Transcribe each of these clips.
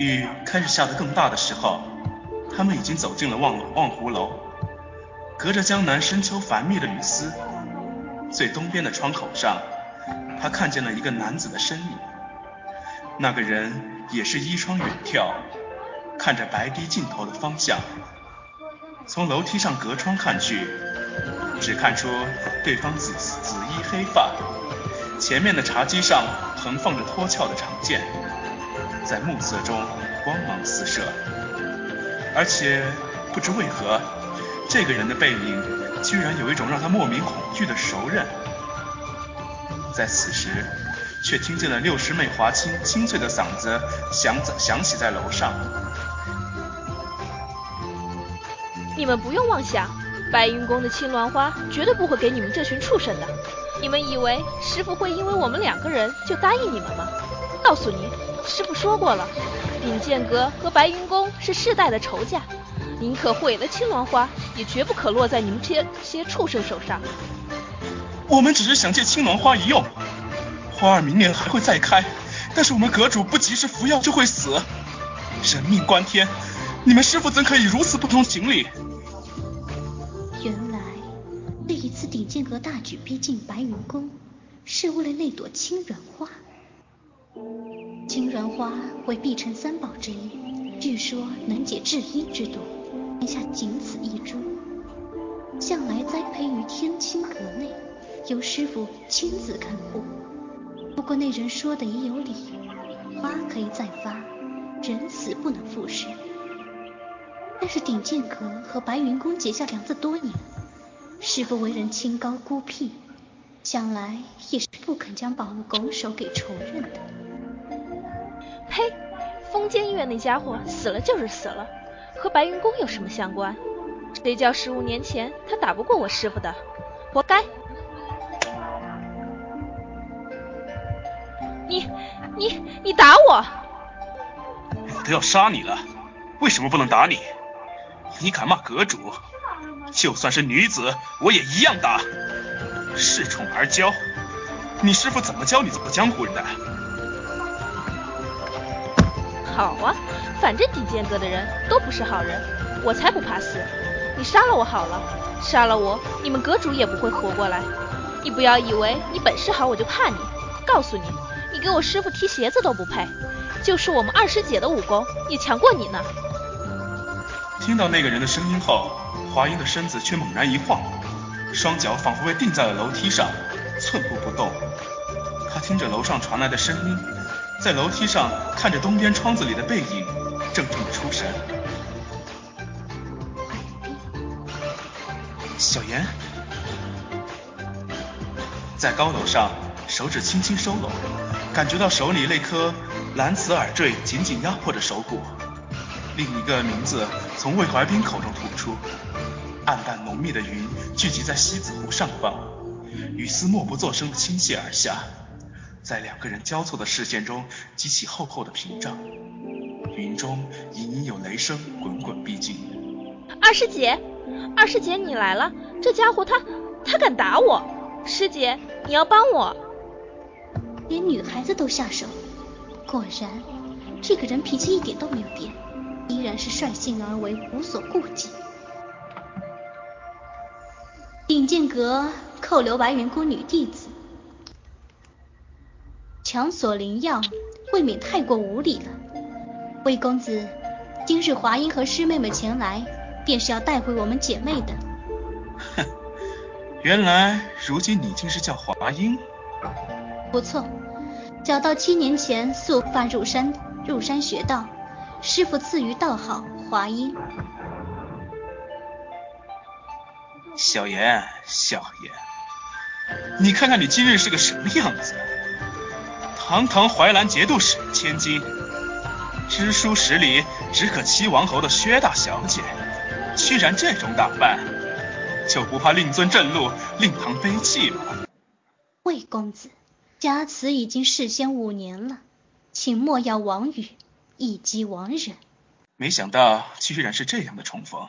雨开始下得更大的时候，他们已经走进了望望湖楼。隔着江南深秋繁密的雨丝，最东边的窗口上，他看见了一个男子的身影。那个人也是依窗远眺，看着白堤尽头的方向。从楼梯上隔窗看去，只看出对方紫紫衣黑发，前面的茶几上横放着脱壳的长剑，在暮色中光芒四射。而且不知为何，这个人的背影居然有一种让他莫名恐惧的熟稔。在此时，却听见了六师妹华清清脆的嗓子响响起在楼上。你们不用妄想，白云宫的青鸾花绝对不会给你们这群畜生的。你们以为师傅会因为我们两个人就答应你们吗？告诉你，师傅说过了，鼎剑阁和白云宫是世代的仇家，宁可毁了青鸾花，也绝不可落在你们这些畜生手上。我们只是想借青鸾花一用，花儿明年还会再开，但是我们阁主不及时服药就会死，人命关天，你们师傅怎可以如此不通情理？原来这一次鼎剑阁大举逼近白云宫，是为了那朵青鸾花。青鸾花为碧城三宝之一，据说能解治阴之毒，天下仅此一株，向来栽培于天青阁内，由师傅亲自看护。不过那人说的也有理，花可以再发，人死不能复生。但是鼎剑阁和白云宫结下梁子多年，师傅为人清高孤僻，想来也是不肯将宝物拱手给仇人的。呸！风间医院那家伙死了就是死了，和白云宫有什么相关？谁叫十五年前他打不过我师傅的，活该！你你你打我！我都要杀你了，为什么不能打你？你敢骂阁主，就算是女子，我也一样打。恃宠而骄，你师傅怎么教你做江湖人的？好啊，反正顶剑阁的人都不是好人，我才不怕死。你杀了我好了，杀了我，你们阁主也不会活过来。你不要以为你本事好我就怕你，告诉你，你给我师傅提鞋子都不配，就是我们二师姐的武功也强过你呢。听到那个人的声音后，华英的身子却猛然一晃，双脚仿佛被定在了楼梯上，寸步不动。他听着楼上传来的声音，在楼梯上看着东边窗子里的背影，怔怔的出神。小妍，在高楼上，手指轻轻收拢，感觉到手里那颗蓝瓷耳坠紧紧压迫着手骨。另一个名字从魏怀斌口中吐出，暗淡浓密的云聚集在西子湖上方，雨丝默不作声地倾泻而下，在两个人交错的视线中激起厚厚的屏障，云中隐隐有雷声滚滚逼近。二师姐，二师姐你来了，这家伙他他敢打我，师姐你要帮我。连女孩子都下手，果然这个人脾气一点都没有变。依然是率性而为，无所顾忌。鼎剑阁扣留白云宫女弟子，强索灵药，未免太过无礼了。魏公子，今日华英和师妹们前来，便是要带回我们姐妹的。哼，原来如今你竟是叫华英？不错，小道七年前素发入山，入山学道。师傅赐予道号华英。小妍，小妍，你看看你今日是个什么样子？堂堂淮南节度使千金，知书识礼，只可欺王侯的薛大小姐，居然这种打扮，就不怕令尊震怒，令堂悲泣吗？魏公子，家慈已经事先五年了，请莫要妄语。一击亡人，没想到居然是这样的重逢。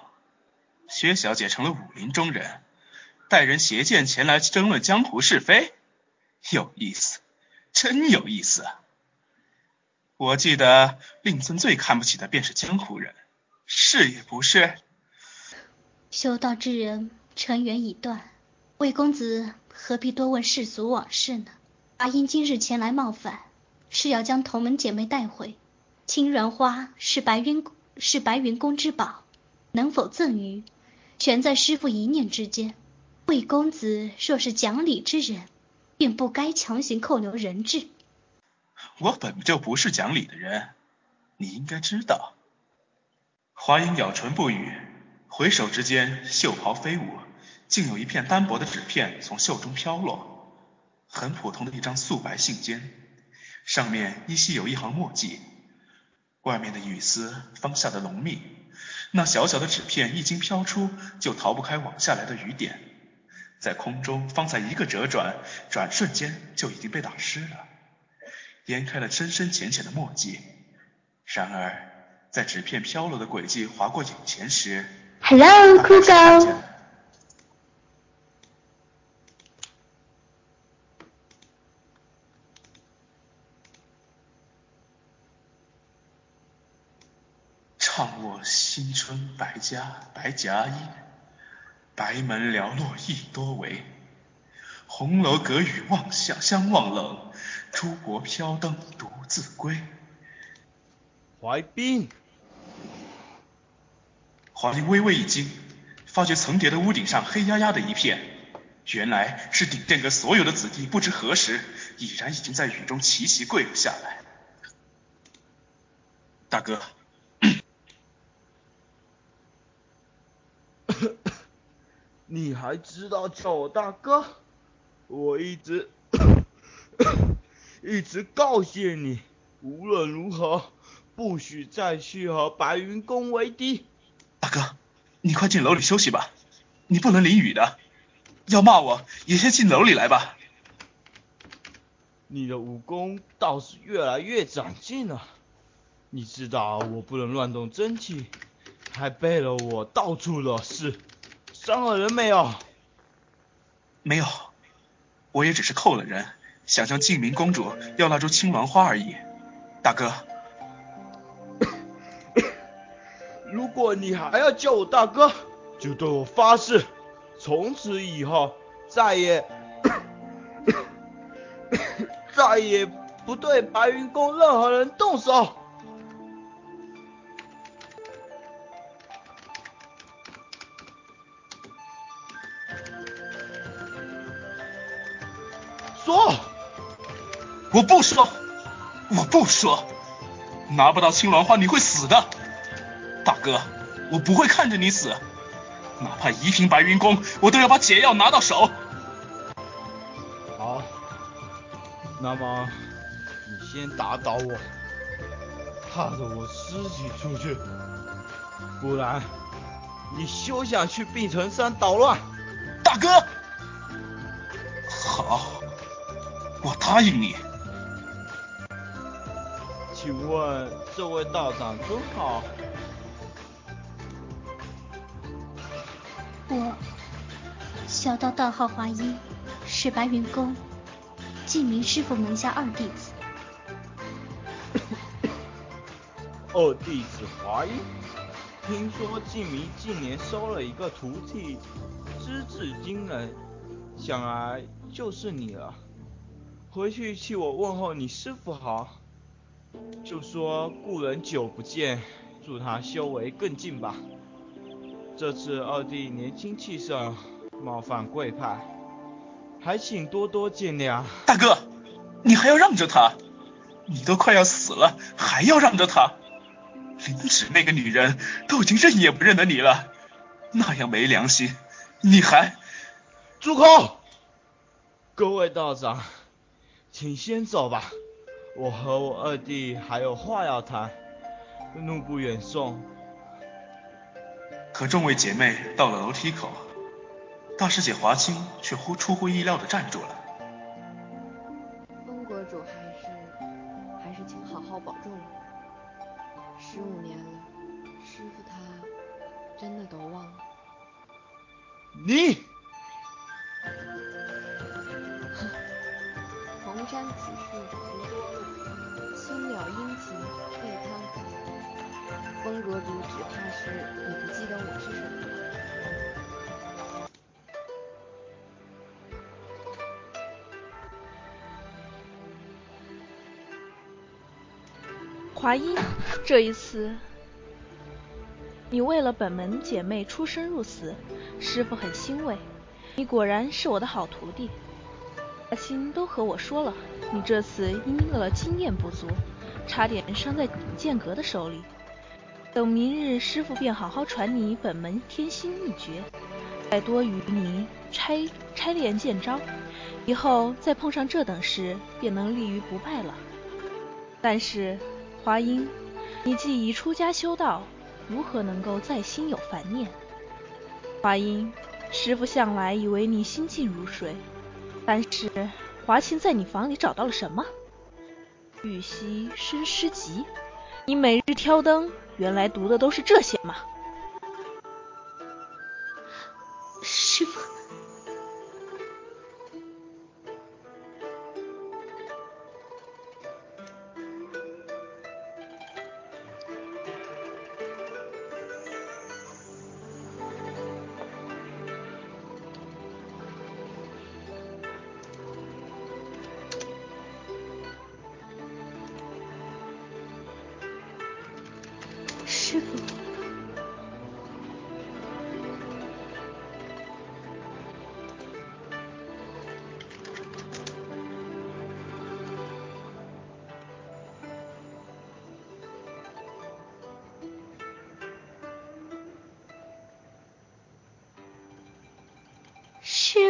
薛小姐成了武林中人，带人携剑前来争论江湖是非，有意思，真有意思。我记得令尊最看不起的便是江湖人，是也不是？修道之人，尘缘已断，魏公子何必多问世俗往事呢？阿英今日前来冒犯，是要将同门姐妹带回。青鸾花是白云是白云宫之宝，能否赠予，全在师傅一念之间。魏公子若是讲理之人，便不该强行扣留人质。我本就不是讲理的人，你应该知道。华英咬唇不语，回首之间，袖袍飞舞，竟有一片单薄的纸片从袖中飘落，很普通的一张素白信笺，上面依稀有一行墨迹。外面的雨丝方下的浓密，那小小的纸片一经飘出，就逃不开往下来的雨点，在空中方才一个折转，转瞬间就已经被打湿了。洇开了深深浅浅的墨迹，然而在纸片飘落的轨迹划过眼前时，Hello，酷狗。唱我新春百家白夹衣，白门寥落一多为。红楼隔雨望相相望冷，珠箔飘灯独自归。怀斌，华英微微一惊，发觉层叠的屋顶上黑压压的一片，原来是顶殿阁所有的子弟不知何时已然已经在雨中齐齐跪了下来。大哥，你还知道叫我大哥？我一直 一直告诫你，无论如何不许再去和白云宫为敌。大哥，你快进楼里休息吧，你不能淋雨的。要骂我也先进楼里来吧。你的武功倒是越来越长进了。你知道我不能乱动真气，还背了我到处惹事，伤了人没有？没有。我也只是扣了人，想向静明公主要那株青鸾花而已。大哥，如果你还要叫我大哥，就对我发誓，从此以后再也 再也不对白云宫任何人动手。说，我不说，我不说，拿不到青鸾花你会死的，大哥，我不会看着你死，哪怕夷平白云宫，我都要把解药拿到手。好，那么你先打倒我，踏着我尸体出去，不然你休想去碧城山捣乱，大哥。好。我答应你。请问这位道长尊号？我小道道号华一，是白云宫晋明师傅门下二弟子。二弟子华一，听说晋明近年收了一个徒弟，资质惊人，想来就是你了。回去替我问候你师傅好，就说故人久不见，祝他修为更进吧。这次二弟年轻气盛，冒犯贵派，还请多多见谅。大哥，你还要让着他？你都快要死了，还要让着他？林芷那个女人都已经认也不认得你了，那样没良心，你还……住口！各位道长。请先走吧，我和我二弟还有话要谈，怒不远送。可众位姐妹到了楼梯口，大师姐华清却忽出乎意料的站住了。风国主还是还是请好好保重。十五年了，师傅他真的都忘了。你。山此树，福多路。青鸟殷勤备汤饭，风阁主只怕是你不记得我是谁了。华英，这一次你为了本门姐妹出生入死，师傅很欣慰。你果然是我的好徒弟。阿星都和我说了，你这次因了经验不足，差点伤在剑阁的手里。等明日师傅便好好传你本门天心秘诀，再多与你拆拆练剑招，以后再碰上这等事，便能立于不败了。但是。华英，你既已出家修道，如何能够再心有烦念？华英，师傅向来以为你心静如水，但是华清在你房里找到了什么？玉溪生诗集，你每日挑灯，原来读的都是这些吗？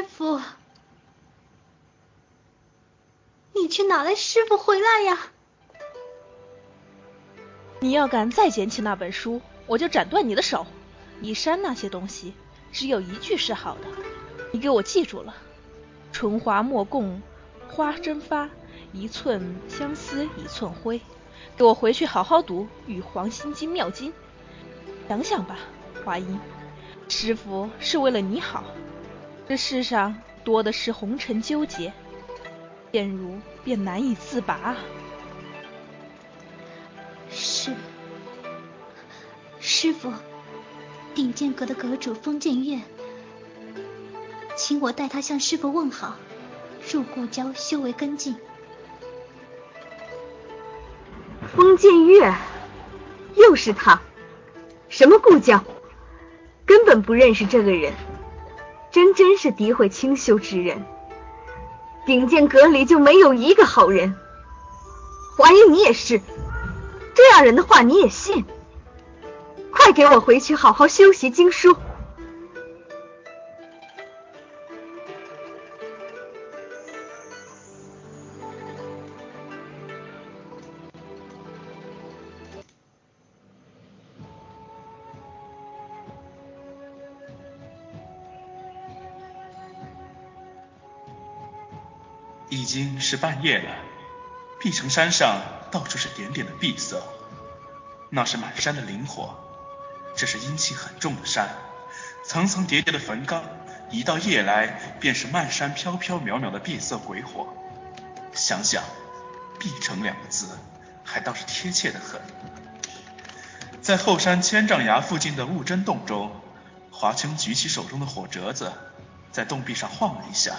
师傅，你去哪来？师傅回来呀！你要敢再捡起那本书，我就斩断你的手。一山那些东西，只有一句是好的，你给我记住了：春花莫共花争发，一寸相思一寸灰。给我回去好好读《玉皇心经妙经》。想想吧，华英，师傅是为了你好。这世上多的是红尘纠结，陷入便难以自拔。是，师傅，顶剑阁的阁主风剑月，请我代他向师傅问好，入故交修为跟进。风剑月，又是他，什么故交，根本不认识这个人，真真是诋毁清修之人。顶剑阁里就没有一个好人，怀疑你也是。这样人的话你也信？快给我回去好好修习经书。已经是半夜了，碧城山上。到处是点点的碧色，那是满山的灵火。这是阴气很重的山，层层叠叠的坟岗，一到夜来便是漫山飘飘渺渺的碧色鬼火。想想“碧城”两个字，还倒是贴切的很。在后山千丈崖附近的雾真洞中，华清举起手中的火折子，在洞壁上晃了一下。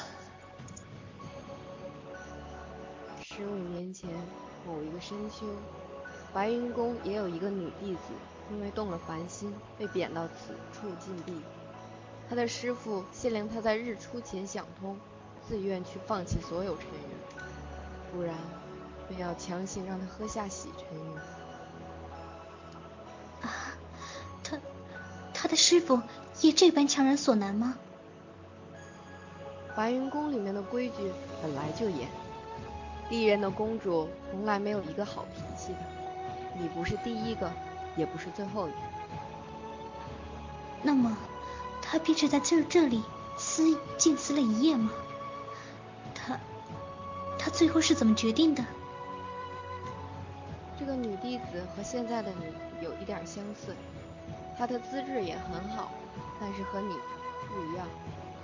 十五年前。某一个深秋，白云宫也有一个女弟子，因为动了凡心，被贬到此处禁闭。她的师傅限令她在日出前想通，自愿去放弃所有尘缘，不然便要强行让她喝下洗尘缘。啊，他，他的师傅也这般强人所难吗？白云宫里面的规矩本来就严。历任的公主从来没有一个好脾气的，你不是第一个，也不是最后一个。那么，她便是在这这里思静思了一夜吗？她，她最后是怎么决定的？这个女弟子和现在的你有一点相似，她的资质也很好，但是和你不一样，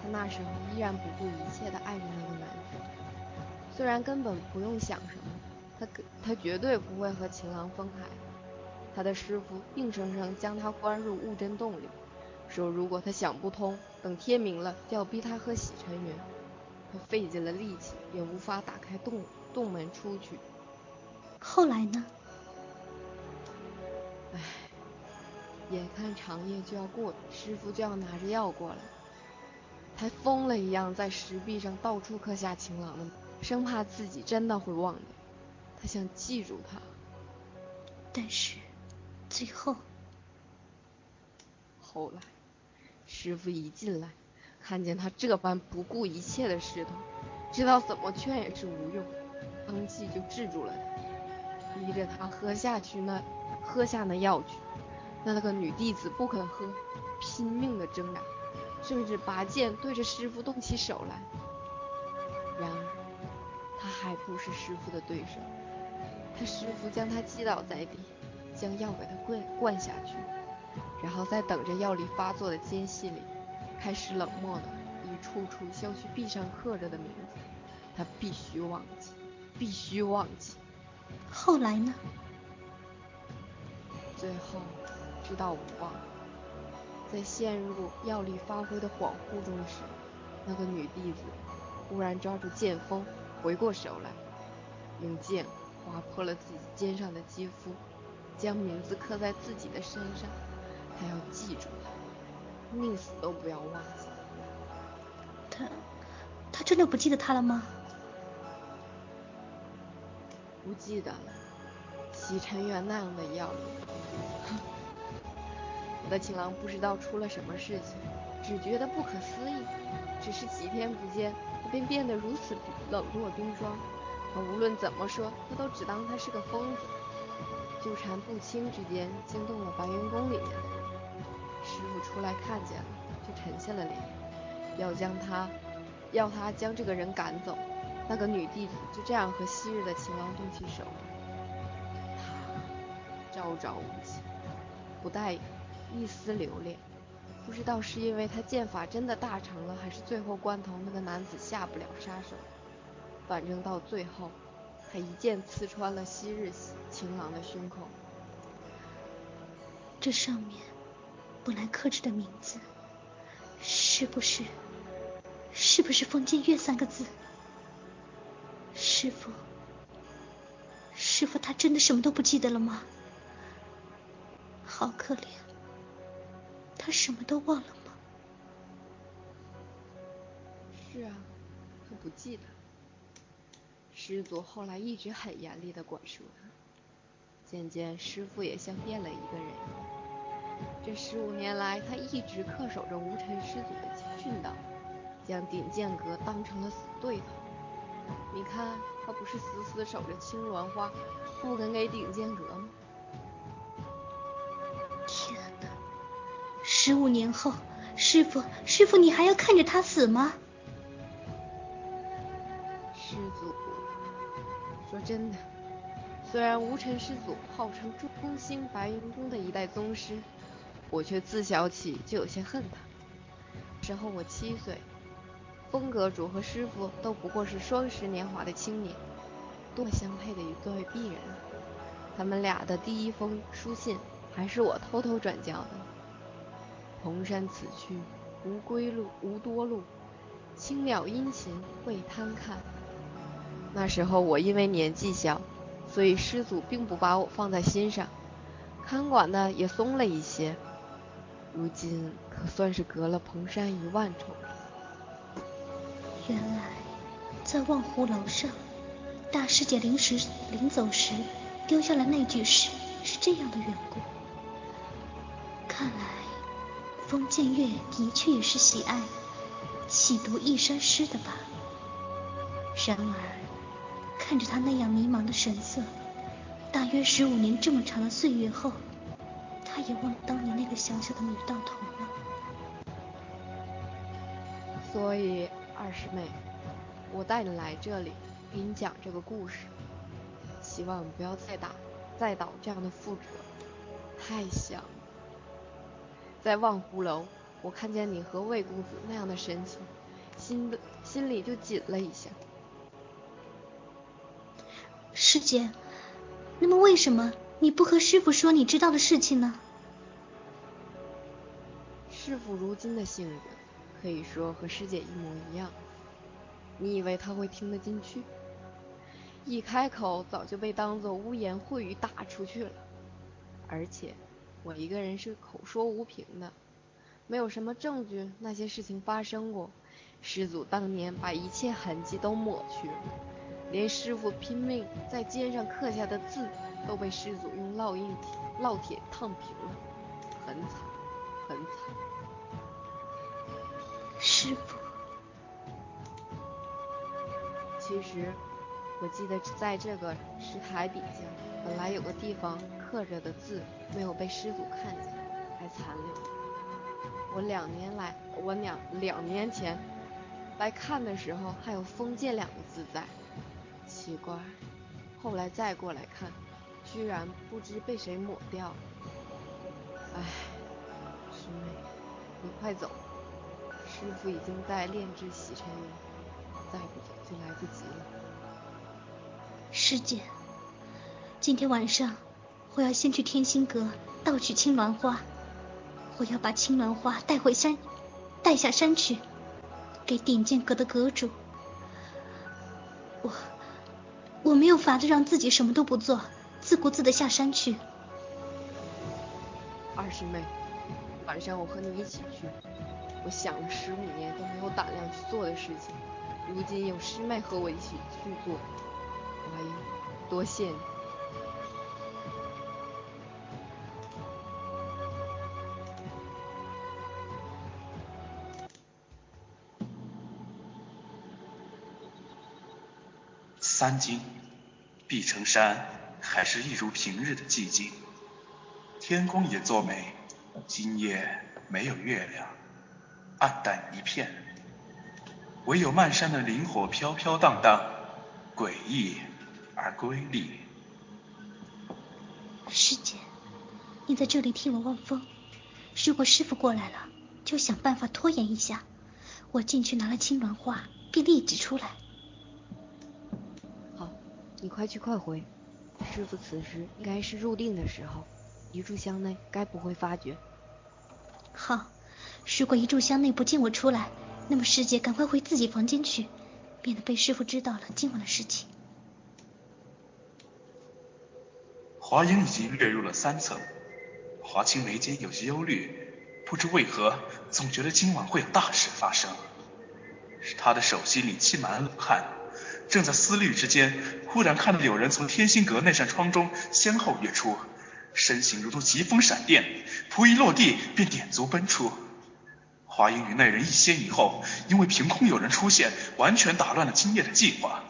她那时候依然不顾一切的爱着那个男子。虽然根本不用想什么，他他绝对不会和情郎分开。他的师傅硬生生将他关入雾真洞里，说如果他想不通，等天明了就要逼他喝洗尘缘。他费尽了力气，也无法打开洞洞门出去。后来呢？唉，眼看长夜就要过，师傅就要拿着药过来，他疯了一样在石壁上到处刻下情郎的，生怕自己真的会忘掉。他想记住他，但是最后，后来师傅一进来，看见他这般不顾一切的势头，知道怎么劝也是无用，当即就制住了他，逼着他喝下去那喝下那药去。那那个女弟子不肯喝，拼命的挣扎，甚至拔剑对着师傅动起手来。还不是师傅的对手。他师傅将他击倒在地，将药给他灌灌下去，然后在等着药力发作的间隙里，开始冷漠的一处处削去壁上刻着的名字。他必须忘记，必须忘记。后来呢？最后，直到无望，在陷入药力发挥的恍惚中时，那个女弟子忽然抓住剑锋，回过手来，用剑。划破了自己肩上的肌肤，将名字刻在自己的身上。他要记住他，宁死都不要忘记。他，他真的不记得他了吗？不记得了。洗尘缘那样的药力，我的情郎不知道出了什么事情，只觉得不可思议。只是几天不见，他便变得如此冷若冰霜。他无论怎么说，他都只当他是个疯子。纠缠不清之间，惊动了白云宫里面的人。师傅出来看见了，就沉下了脸，要将他，要他将这个人赶走。那个女弟子就这样和昔日的情郎动起手来。他朝朝无情，不带一丝留恋。不知道是因为他剑法真的大成了，还是最后关头那个男子下不了杀手。反正到最后，他一剑刺穿了昔日情郎的胸口。这上面本来刻着的名字，是不是？是不是“封建月”三个字？师傅，师傅，他真的什么都不记得了吗？好可怜，他什么都忘了吗？是啊，他不记得。师祖后来一直很严厉的管束他，渐渐师傅也像变了一个人。这十五年来，他一直恪守着无尘师祖的训导，将顶剑阁当成了死对头。你看，他不是死死守着青鸾花，不肯给顶剑阁吗？十五年后，师傅，师傅，你还要看着他死吗？师祖。说真的，虽然无尘师祖号称中兴白云宫的一代宗师，我却自小起就有些恨他。时候我七岁，风阁主和师傅都不过是双十年华的青年，多相配的一对璧人。他们俩的第一封书信还是我偷偷转交的。蓬山此去无归路，无多路，青鸟殷勤为贪看。那时候我因为年纪小，所以师祖并不把我放在心上，看管的也松了一些。如今可算是隔了蓬山一万重。原来，在望湖楼上，大师姐临时临走时丢下了那句诗，是这样的缘故。看来，风剑月的确也是喜爱喜读一山诗的吧。然而。看着他那样迷茫的神色，大约十五年这么长的岁月后，他也忘了当年那个小小的女道童了。所以二师妹，我带你来这里，给你讲这个故事，希望不要再打再蹈这样的覆辙，太像。在望湖楼，我看见你和魏公子那样的神情，心的心里就紧了一下。师姐，那么为什么你不和师傅说你知道的事情呢？师傅如今的性子，可以说和师姐一模一样。你以为他会听得进去？一开口，早就被当做污言秽语打出去了。而且，我一个人是口说无凭的，没有什么证据那些事情发生过。师祖当年把一切痕迹都抹去了，连师傅拼命在肩上刻下的字，都被师祖用烙印烙铁烫平了，很惨，很惨。师傅，其实我记得在这个石台底下，本来有个地方刻着的字没有被师祖看见，还残留。我两年来，我两两年前来看的时候，还有“封建”两个字在。奇怪，后来再过来看，居然不知被谁抹掉了。唉，师妹，你快走。师傅已经在炼制洗尘云，再不走就来不及了。师姐，今天晚上我要先去天心阁盗取青鸾花，我要把青鸾花带回山，带下山去，给顶剑阁的阁主。我我没有法子让自己什么都不做，自顾自的下山去。二师妹，晚上我和你一起去。我想了十五年都没有胆量去做的事情，如今有师妹和我一起去做，华英，多谢你。三更，碧城山还是一如平日的寂静，天空也作美，今夜没有月亮。暗淡一片，唯有漫山的灵火飘飘荡荡，诡异而瑰丽。师姐，你在这里替我望风。如果师傅过来了，就想办法拖延一下。我进去拿了青鸾花，便立即出来。好，你快去快回。师傅此时应该是入定的时候，一炷香内该不会发觉。好。如果一炷香内不见我出来，那么师姐赶快回自己房间去，免得被师傅知道了今晚的事情。华英已经跃入了三层，华清眉间有些忧虑，不知为何总觉得今晚会有大事发生。他的手心里沁满了冷汗，正在思虑之间，忽然看到有人从天心阁那扇窗中先后跃出，身形如同疾风闪电，仆一落地便点足奔出。华英与那人一先一后，因为凭空有人出现，完全打乱了今夜的计划。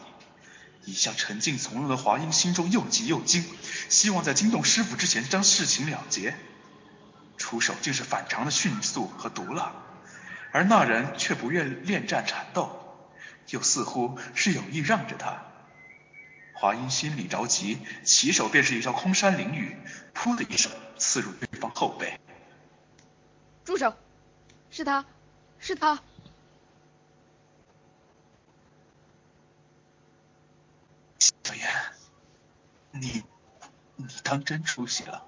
一向沉静从容的华英心中又急又惊，希望在惊动师傅之前将事情了结。出手竟是反常的迅速和毒辣，而那人却不愿恋战缠斗，又似乎是有意让着他。华英心里着急，起手便是一招空山灵雨，噗的一声刺入对方后背。住手！是他，是他。小燕，你你当真出息了，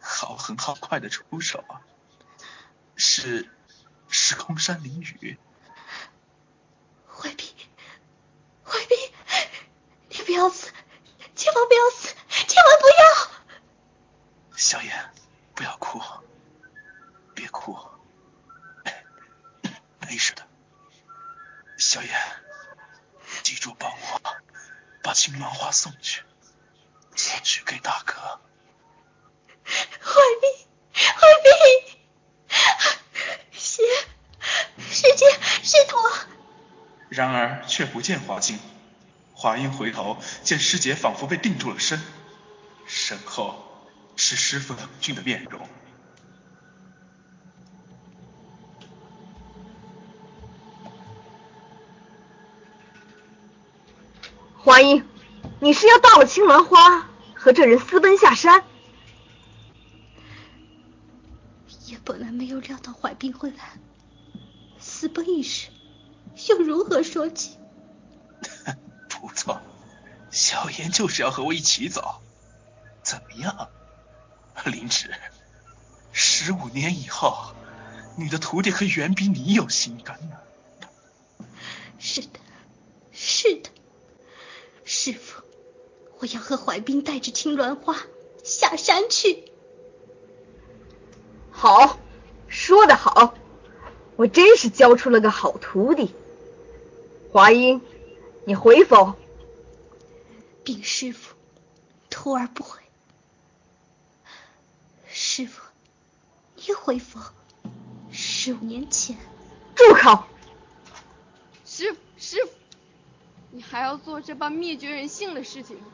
好狠好快的出手啊！是是空山灵雨。怀璧，怀璧，你不要死，千万不要死，千万不要！小燕，不要哭，别哭。没事的，小燕，记住帮我把青鸾花送去，送去给大哥。怀璧，怀璧，师师姐，师徒。然而却不见华清，华英回头见师姐仿佛被定住了身，身后是师傅冷峻的面容。华英，你是要盗了青鸾花，和这人私奔下山？也本来没有料到怀冰会来，私奔一事，又如何说起？不错，小妍就是要和我一起走，怎么样，灵芝？十五年以后，你的徒弟可远比你有心肝呢。是的，是的，师傅，我要和怀冰带着青鸾花下山去。好，说得好，我真是教出了个好徒弟。华英，你回否？禀师傅，徒儿不回。师傅，你回否？十五年前。住口！师傅，师傅，你还要做这般灭绝人性的事情吗？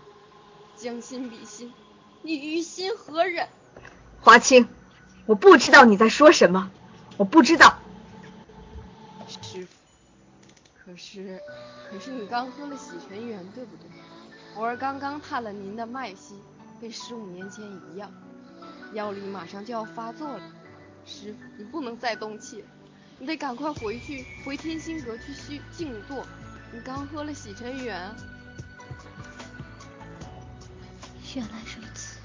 将心比心，你于心何忍？华清，我不知道你在说什么，我不知道。师傅，可是，可是你刚喝了洗泉源，对不对？我儿刚刚探了您的脉息，跟十五年前一样，药力马上就要发作了。师傅，你不能再动气，你得赶快回去，回天心阁去静坐。你刚喝了洗尘缘。原来如此，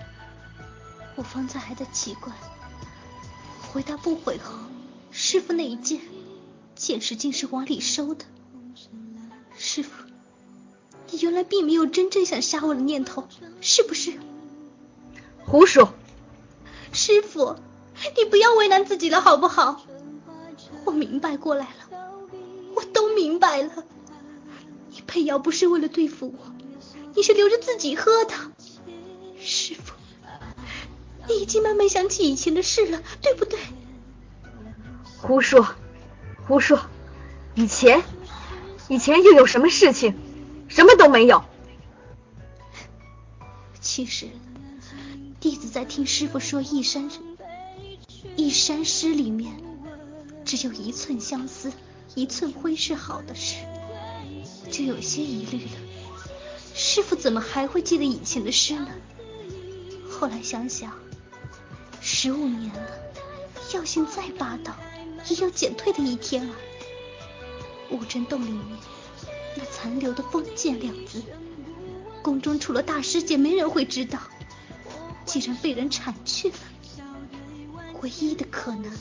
我方才还在奇怪，回答不回后，师傅那一剑，剑矢竟是往里收的。师傅。你原来并没有真正想杀我的念头，是不是？胡说！师傅，你不要为难自己了，好不好？我明白过来了，我都明白了。你配药不是为了对付我，你是留着自己喝的。师傅，你已经慢慢想起以前的事了，对不对？胡说，胡说！以前，以前又有什么事情？什么都没有。其实，弟子在听师傅说《一山一山诗》里面，只有一寸相思，一寸灰是好的事，就有些疑虑了。师傅怎么还会记得以前的诗呢？后来想想，十五年了，药性再霸道，也有减退的一天啊。雾真洞里面。那残留的封建两字，宫中除了大师姐，没人会知道。既然被人铲去了，唯一的可能，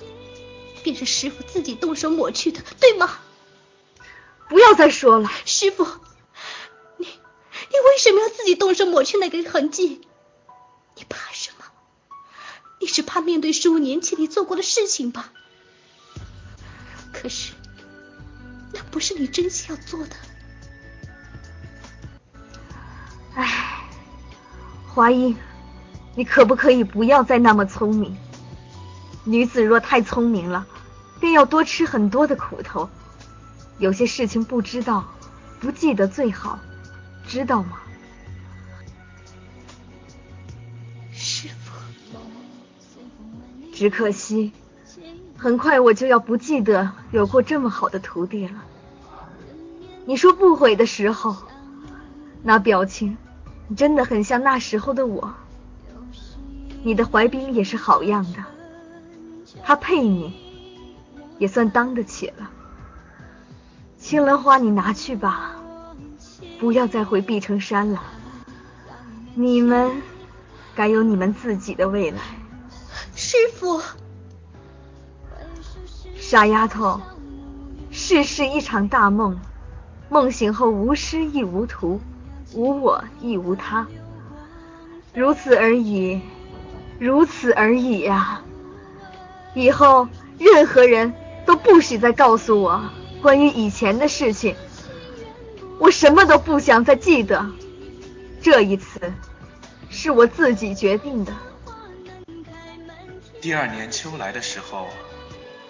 便是师傅自己动手抹去的，对吗？不要再说了，师傅，你你为什么要自己动手抹去那个痕迹？你怕什么？你是怕面对十五年前你做过的事情吧？可是，是你真心要做的。唉，华英，你可不可以不要再那么聪明？女子若太聪明了，便要多吃很多的苦头。有些事情不知道、不记得最好，知道吗？师傅，只可惜，很快我就要不记得有过这么好的徒弟了。你说不悔的时候。那表情真的很像那时候的我。你的怀冰也是好样的，他配你，也算当得起了。青兰花你拿去吧，不要再回碧城山了。你们该有你们自己的未来。师傅，傻丫头，世事一场大梦，梦醒后无师亦无徒。无我亦无他，如此而已，如此而已呀！以后任何人都不许再告诉我关于以前的事情，我什么都不想再记得。这一次是我自己决定的。第二年秋来的时候，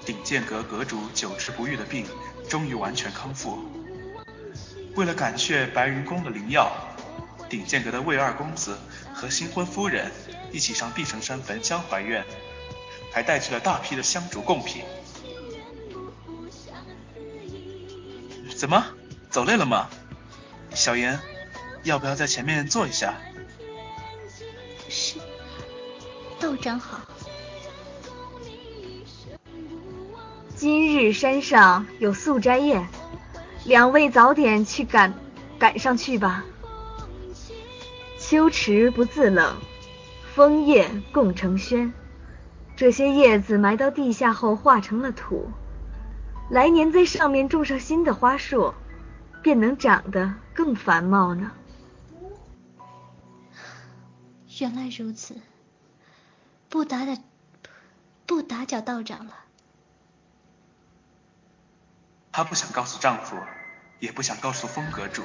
鼎剑阁阁主久治不愈的病终于完全康复。为了感谢白云宫的灵药，鼎剑阁的魏二公子和新婚夫人一起上碧城山焚香还愿，还带去了大批的香烛贡品。怎么，走累了吗？小妍，要不要在前面坐一下？是，道长好。今日山上有素斋宴。两位早点去赶赶上去吧。秋池不自冷，枫叶共成轩。这些叶子埋到地下后化成了土，来年在上面种上新的花树，便能长得更繁茂呢。原来如此，不打打不打搅道长了。她不想告诉丈夫，也不想告诉风阁主，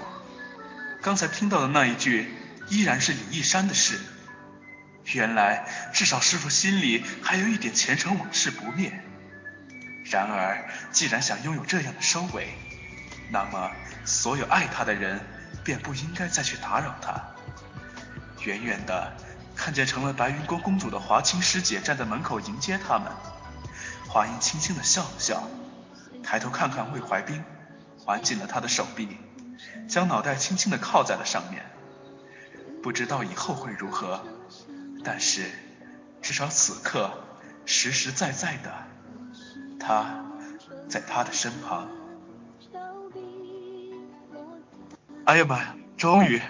刚才听到的那一句依然是李义山的事。原来至少师傅心里还有一点前尘往事不灭。然而既然想拥有这样的收尾，那么所有爱他的人便不应该再去打扰他。远远的看见成了白云宫公主的华清师姐站在门口迎接他们，华英轻轻的笑了笑，抬头看看魏怀冰，环紧了他的手臂，将脑袋轻轻的靠在了上面。不知道以后会如何，但是至少此刻实实在在的，他在他的身旁。哎呀妈呀，终于！